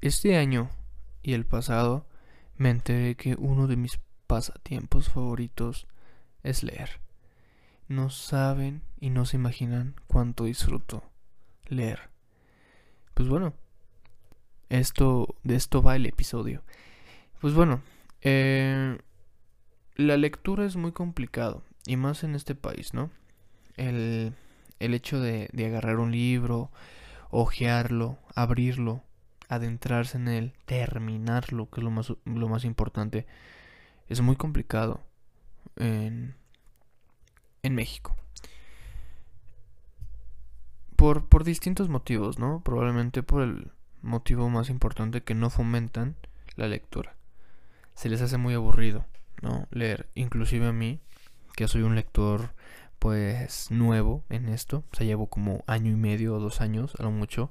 Este año y el pasado me enteré que uno de mis pasatiempos favoritos es leer. No saben y no se imaginan cuánto disfruto leer. Pues bueno, esto de esto va el episodio. Pues bueno, eh, la lectura es muy complicado y más en este país, ¿no? El, el hecho de, de agarrar un libro, hojearlo, abrirlo, adentrarse en él, terminarlo, que es lo más, lo más importante, es muy complicado en, en México. Por, por distintos motivos, ¿no? Probablemente por el motivo más importante que no fomentan la lectura. Se les hace muy aburrido, ¿no? Leer. Inclusive a mí, que soy un lector pues nuevo en esto, o sea, llevo como año y medio o dos años, a lo mucho.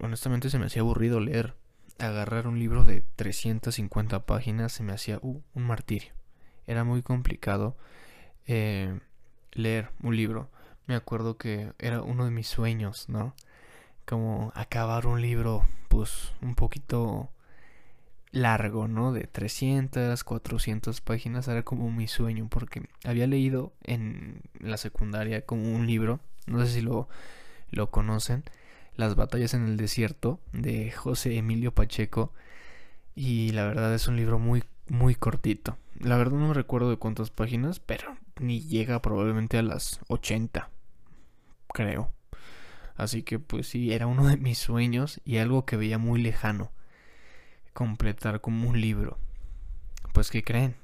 Honestamente se me hacía aburrido leer. Agarrar un libro de 350 páginas se me hacía uh, un martirio. Era muy complicado eh, leer un libro. Me acuerdo que era uno de mis sueños, ¿no? Como acabar un libro, pues un poquito largo, ¿no? De 300, 400 páginas era como mi sueño porque había leído en la secundaria como un libro, no sé si lo, lo conocen, Las batallas en el desierto de José Emilio Pacheco y la verdad es un libro muy muy cortito. La verdad no recuerdo de cuántas páginas, pero ni llega probablemente a las 80, creo. Así que pues sí, era uno de mis sueños y algo que veía muy lejano completar como un libro. Pues ¿qué creen?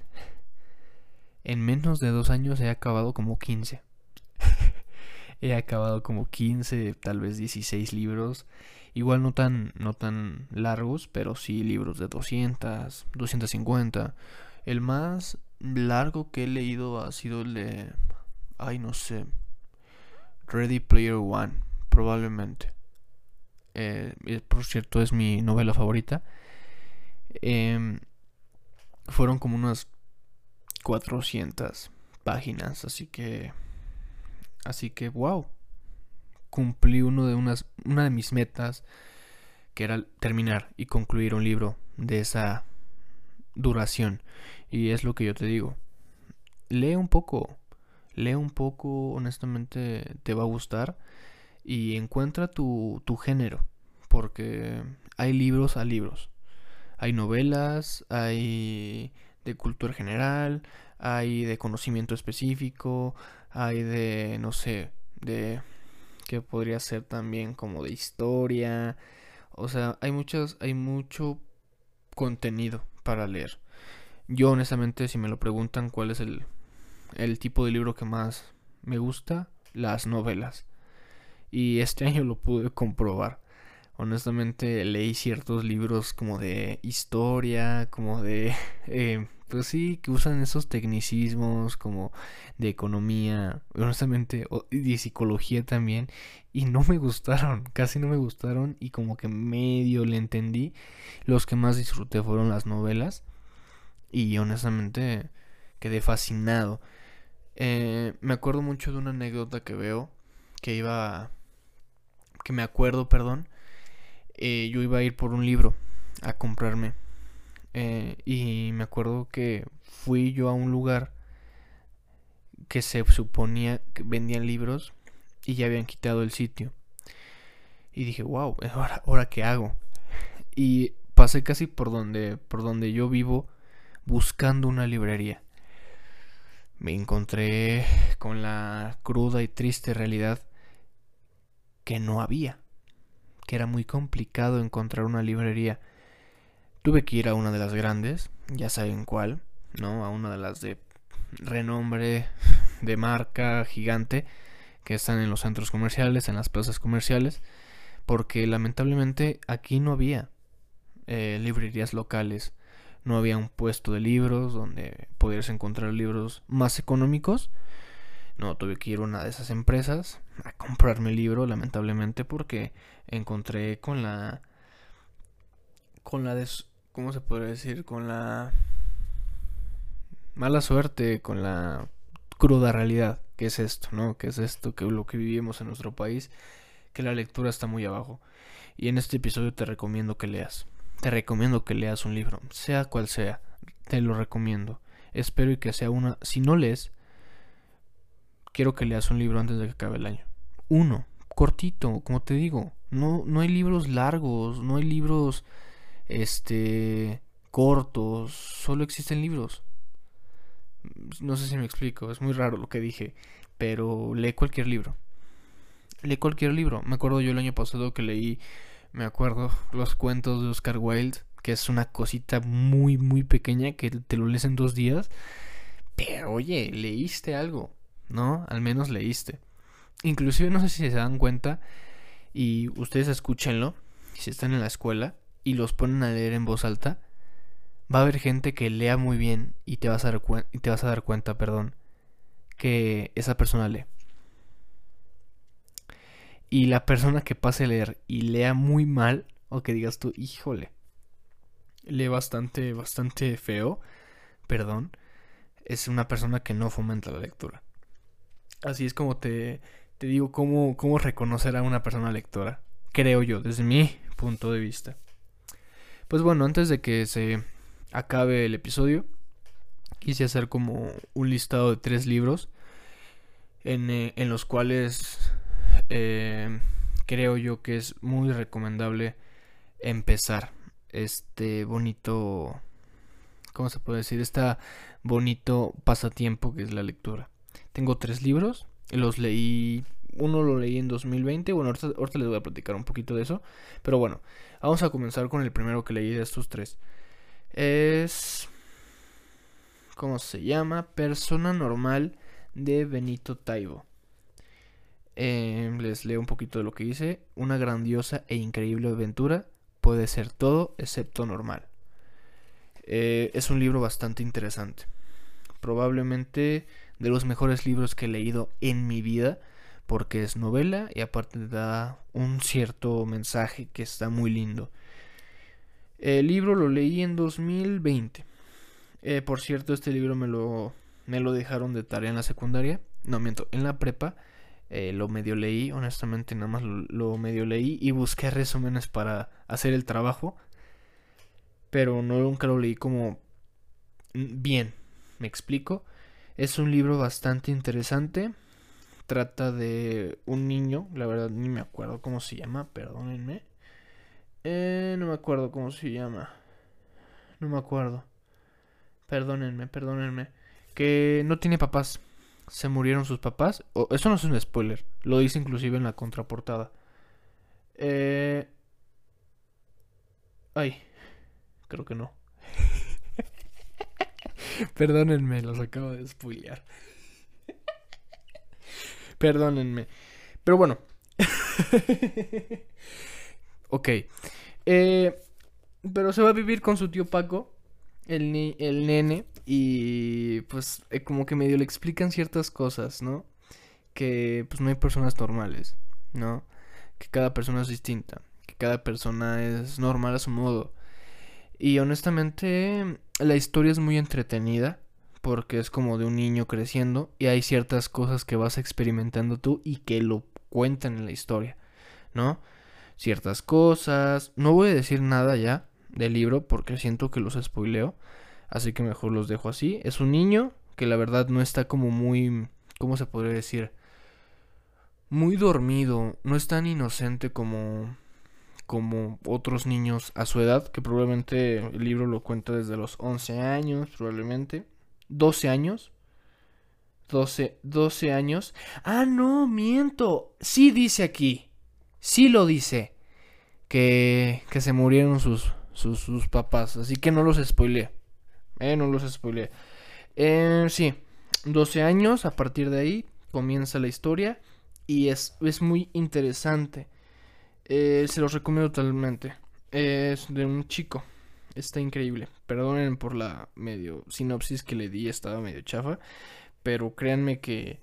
En menos de dos años he acabado como 15. He acabado como 15, tal vez 16 libros. Igual no tan, no tan largos, pero sí libros de 200, 250. El más largo que he leído ha sido el de... Ay, no sé. Ready Player One, probablemente. Eh, por cierto, es mi novela favorita. Em, fueron como unas 400 páginas, así que así que wow. Cumplí uno de unas una de mis metas que era terminar y concluir un libro de esa duración y es lo que yo te digo. Lee un poco, lee un poco, honestamente te va a gustar y encuentra tu, tu género, porque hay libros a libros hay novelas, hay de cultura general, hay de conocimiento específico, hay de, no sé, de que podría ser también como de historia. O sea, hay muchas, hay mucho contenido para leer. Yo honestamente, si me lo preguntan cuál es el, el tipo de libro que más me gusta, las novelas. Y este año lo pude comprobar honestamente leí ciertos libros como de historia, como de, eh, pues sí, que usan esos tecnicismos como de economía, honestamente, y de psicología también, y no me gustaron, casi no me gustaron, y como que medio le entendí. Los que más disfruté fueron las novelas, y honestamente quedé fascinado. Eh, me acuerdo mucho de una anécdota que veo, que iba, que me acuerdo, perdón, eh, yo iba a ir por un libro a comprarme. Eh, y me acuerdo que fui yo a un lugar que se suponía que vendían libros y ya habían quitado el sitio. Y dije, wow, ¿ahora, ¿ahora qué hago? Y pasé casi por donde, por donde yo vivo buscando una librería. Me encontré con la cruda y triste realidad que no había que era muy complicado encontrar una librería. Tuve que ir a una de las grandes, ya saben cuál, ¿no? A una de las de renombre, de marca gigante, que están en los centros comerciales, en las plazas comerciales, porque lamentablemente aquí no había eh, librerías locales, no había un puesto de libros donde pudieras encontrar libros más económicos no, tuve que ir a una de esas empresas a comprarme el libro, lamentablemente, porque encontré con la. con la. Des, ¿Cómo se puede decir? Con la. mala suerte, con la cruda realidad. ¿Qué es esto, no? ¿Qué es esto? Que lo que vivimos en nuestro país. que la lectura está muy abajo. Y en este episodio te recomiendo que leas. Te recomiendo que leas un libro, sea cual sea. Te lo recomiendo. Espero y que sea una... Si no lees, quiero que leas un libro antes de que acabe el año. Uno, cortito, como te digo. No, no hay libros largos, no hay libros este cortos, solo existen libros. No sé si me explico, es muy raro lo que dije, pero lee cualquier libro. Lee cualquier libro. Me acuerdo yo el año pasado que leí, me acuerdo, los cuentos de Oscar Wilde, que es una cosita muy, muy pequeña que te lo lees en dos días. Pero oye, leíste algo, ¿no? Al menos leíste. Inclusive no sé si se dan cuenta y ustedes escúchenlo, si están en la escuela y los ponen a leer en voz alta, va a haber gente que lea muy bien y te vas a dar, te vas a dar cuenta, perdón, que esa persona lee. Y la persona que pase a leer y lea muy mal, o que digas tú, híjole, lee bastante, bastante feo, perdón, es una persona que no fomenta la lectura. Así es como te, te digo cómo, cómo reconocer a una persona lectora, creo yo, desde mi punto de vista. Pues bueno, antes de que se acabe el episodio, quise hacer como un listado de tres libros en, eh, los cuales eh, creo yo que es muy recomendable empezar este bonito, ¿cómo se puede decir? Este bonito pasatiempo que es la lectura. Tengo tres libros, los leí uno lo leí en 2020. Bueno, ahorita, les voy a platicar un poquito de eso. Pero bueno, vamos a comenzar con el primero que leí de estos tres. Es... ¿Cómo se llama? Persona Normal de Benito Taibo. Em, les leo un poquito de lo que dice. Una grandiosa e increíble aventura puede ser todo excepto normal. Eh, es un libro bastante interesante. Probablemente de los mejores libros que he leído en mi vida. Porque es novela y aparte da un cierto mensaje que está muy lindo. El libro lo leí en 2020. Eh, por cierto, este libro me lo, me lo dejaron de tarea en la secundaria. No, miento, en la prepa. Eh, lo medio leí, honestamente nada más lo, medio leí y busqué resúmenes para hacer el trabajo. Pero no nunca lo leí como bien, me explico. Es un libro bastante interesante. Trata de un niño, la verdad ni me acuerdo cómo se llama, perdónenme. Eh, no me acuerdo cómo se llama. No me acuerdo. Perdónenme, perdónenme. Que no tiene papás. Se murieron sus papás. eso no es un spoiler. Lo dice inclusive en la contraportada. Eh... Ay. Creo que no. Perdónenme, los acabo de spoilear. Perdónenme. Pero bueno. Ok. Eh, pero se va a vivir con su tío Paco, el, el nene, y pues eh, como que medio le explican ciertas cosas, ¿no? Que pues no hay personas normales, ¿no? Que cada persona es distinta, que cada persona es normal a su modo. Y honestamente la historia es muy entretenida porque es como de un niño creciendo y hay ciertas cosas que vas experimentando tú y que lo cuentan en la historia, ¿no? ciertas cosas. No voy a decir nada ya del libro porque siento que los spoileo. Así que mejor los dejo así. Es un niño que la verdad no está como muy... ¿Cómo se podría decir? Muy dormido. No es tan inocente como como otros niños a su edad, que probablemente el libro lo cuenta desde los 11 años, probablemente. 12 años. 12, 12 años. Ah, no, miento. Sí dice aquí sí lo dice que, que se murieron sus, sus, papás. Así que no los spoileé. Eh, no los spoileé. Eh, sí, 12 años, a partir de ahí comienza la historia y es, es muy interesante. Eh, se los recomiendo totalmente. Es de un chico. Está increíble. Perdonen por la medio sinopsis que le di, estaba medio chafa. Pero créanme que,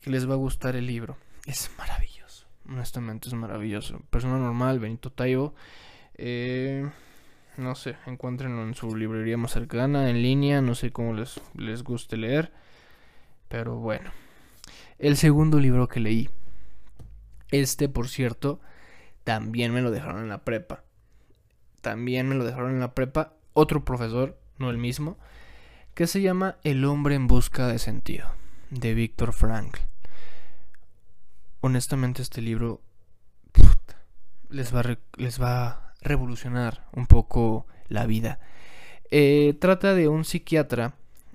que les va a gustar el libro. Es maravilloso. Honestamente es maravilloso. Persona normal, Benito Taibo. Eh, no sé, encuéntrenlo en su librería más cercana, en línea. No sé cómo les, les guste leer. Pero bueno. El segundo libro que leí Este, por cierto, también me lo dejaron en la prepa. También me lo dejaron en la prepa otro profesor, no el mismo, que se llama El hombre en busca de sentido, de Víctor Frankl. Honestamente este libro les, va a les va revolucionar un poco la vida. Eh, trata de un psiquiatra,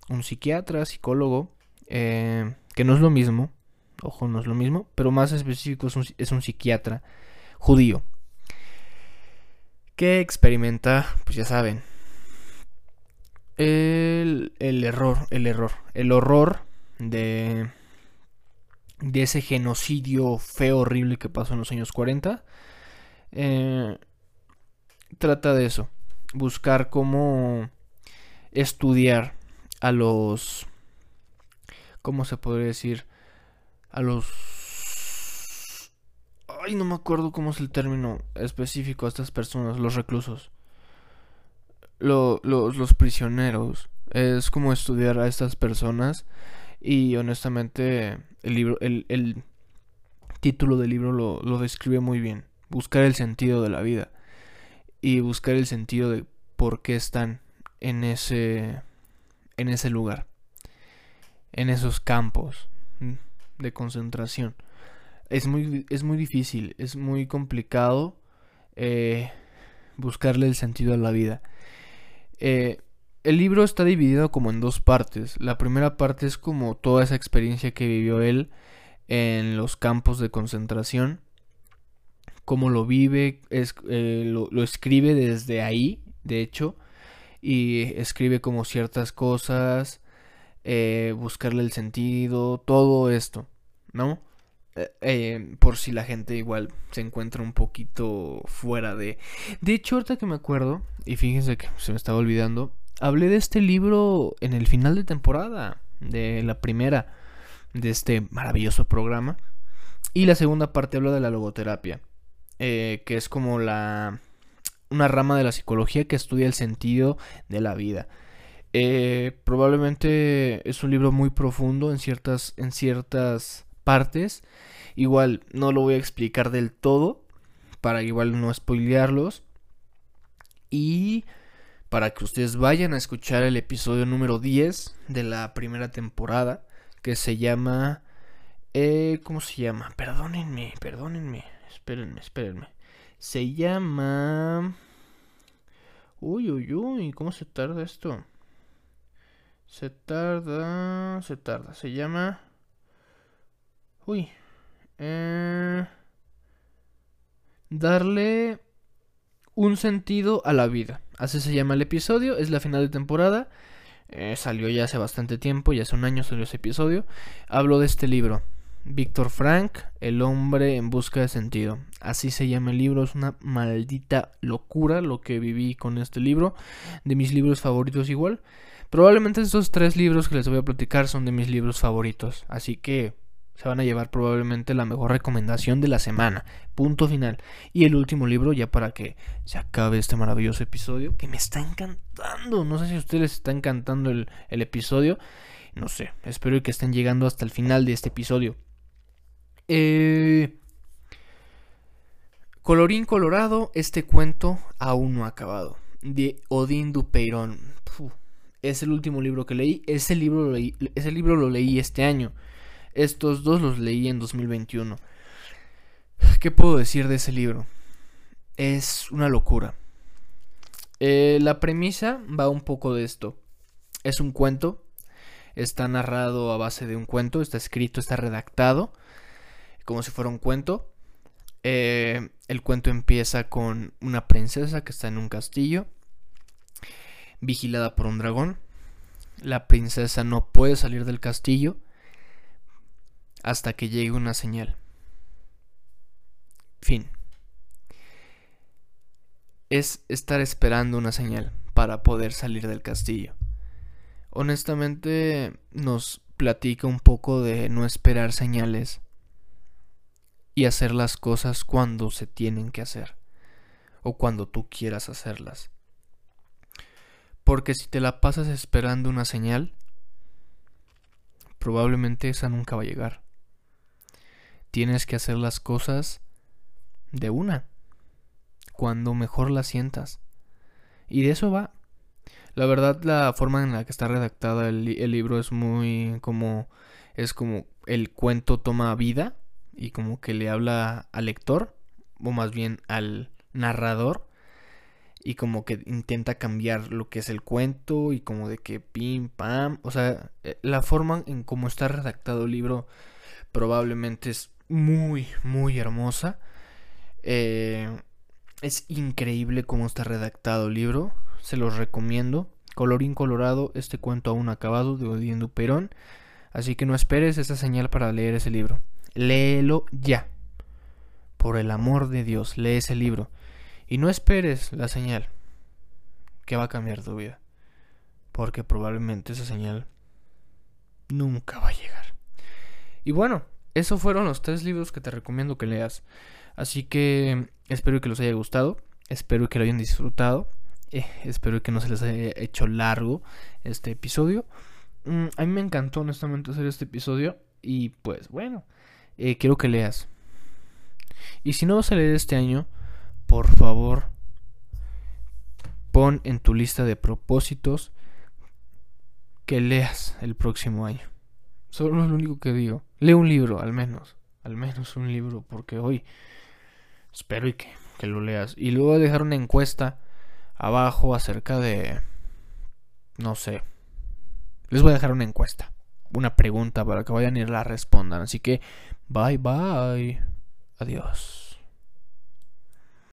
un psiquiatra, psicólogo, eh, que no es lo mismo, ojo, no es lo mismo, pero más específico es un, psiquiatra judío que experimenta, pues ya saben, el, el, error, el error, el horror de, de ese genocidio feo, horrible que pasó en los años 40. Eh, trata de eso, buscar cómo estudiar a los, ¿cómo se podría decir? A los... Ay, no me acuerdo cómo es el término específico a estas personas, los reclusos. los prisioneros. Es como estudiar a estas personas. Y honestamente, el libro, el, el título del libro lo, lo describe muy bien. Buscar el sentido de la vida y buscar el sentido de por qué están en ese en ese lugar en esos campos de concentración es muy es muy difícil es muy complicado eh, buscarle el sentido a la vida eh, el libro está dividido como en dos partes la primera parte es como toda esa experiencia que vivió él en los campos de concentración cómo lo vive, es, eh, lo, escribe desde ahí, de hecho, y escribe como ciertas cosas, buscarle el sentido, todo esto, ¿no? Eh, por si la gente igual se encuentra un poquito fuera de... De hecho, ahorita que me acuerdo, y fíjense que se me estaba olvidando, hablé de este libro en el final de temporada, de la primera, de este maravilloso programa. Y la segunda parte habla de la logoterapia. Eh, que es como la una rama de la psicología que estudia el sentido de la vida. Eh, probablemente es un libro muy profundo en ciertas, en ciertas partes. Igual no lo voy a explicar del todo para igual no spoilearlos. Y para que ustedes vayan a escuchar el episodio número 10 de la primera temporada que se llama... Eh, ¿Cómo se llama? Perdónenme, perdónenme. Espérenme, espérenme. Se llama... Uy, uy, uy, ¿cómo se tarda esto? Se tarda, se tarda. Se llama... Uy. Eh... Darle un sentido a la vida. Así se llama el episodio. Es la final de temporada. Eh, salió ya hace bastante tiempo, ya hace un año salió ese episodio. Hablo de este libro. Víctor Frank, El hombre en busca de sentido. Así se llama el libro, es una maldita locura lo que viví con este libro, de mis libros favoritos igual. Probablemente estos tres libros que les voy a platicar son de mis libros favoritos, así que se van a llevar probablemente la mejor recomendación de la semana. Punto final. Y el último libro ya para que se acabe este maravilloso episodio que me está encantando. No sé si a ustedes les está encantando el, el episodio. No sé, espero que estén llegando hasta el final de este episodio. Eh, colorín colorado, este cuento aún no ha acabado. De Odín Dupeirón. es el último libro que leí. Ese libro, leí. ese libro lo leí este año. Estos dos los leí en 2021. ¿Qué puedo decir de ese libro? Es una locura. Eh, la premisa va un poco de esto. Es un cuento. Está narrado a base de un cuento. Está escrito, está redactado como si fuera un cuento. Eh, el cuento empieza con una princesa que está en un castillo, vigilada por un dragón. La princesa no puede salir del castillo hasta que llegue una señal. Fin. Es estar esperando una señal para poder salir del castillo. Honestamente nos platica un poco de no esperar señales y hacer las cosas cuando se tienen que hacer o cuando tú quieras hacerlas. Porque si te la pasas esperando una señal, probablemente esa nunca va a llegar. Tienes que hacer las cosas de una, cuando mejor las sientas. Y de eso va. La verdad, la forma en la que está redactada el, el libro es muy como... Es como el cuento toma vida y como que le habla al lector, o más bien al narrador, y como que intenta cambiar lo que es el cuento y como de que pim pam, o sea, eh, la forma en cómo está redactado el libro probablemente es muy muy hermosa. Eh, es increíble cómo está redactado el libro, se los recomiendo. Colorín colorado, este cuento aún acabado de Odiendo Perón. Así que no esperes esa señal para leer ese libro. Léelo ya. Por el amor de Dios, lee ese libro. Y no esperes la señal que va a cambiar tu vida. Porque probablemente esa señal nunca va a llegar. Y bueno, esos fueron los tres libros que te recomiendo que leas. Así que espero que les haya gustado. Espero que lo hayan disfrutado. Eh, espero que no se les haya hecho largo este episodio. Mm, a mí me encantó honestamente hacer este episodio. Y pues bueno, eh, quiero que leas. Y si no vas a leer este año, por favor, pon en tu lista de propósitos que leas el próximo año. Solo es lo único que digo. Lee un libro, al menos. Al menos un libro, porque hoy espero y que, que lo leas. Y luego dejar una encuesta abajo acerca de... No sé. Les voy a dejar una encuesta. Una pregunta para que vayan y la respondan. Así que, bye bye. Adiós.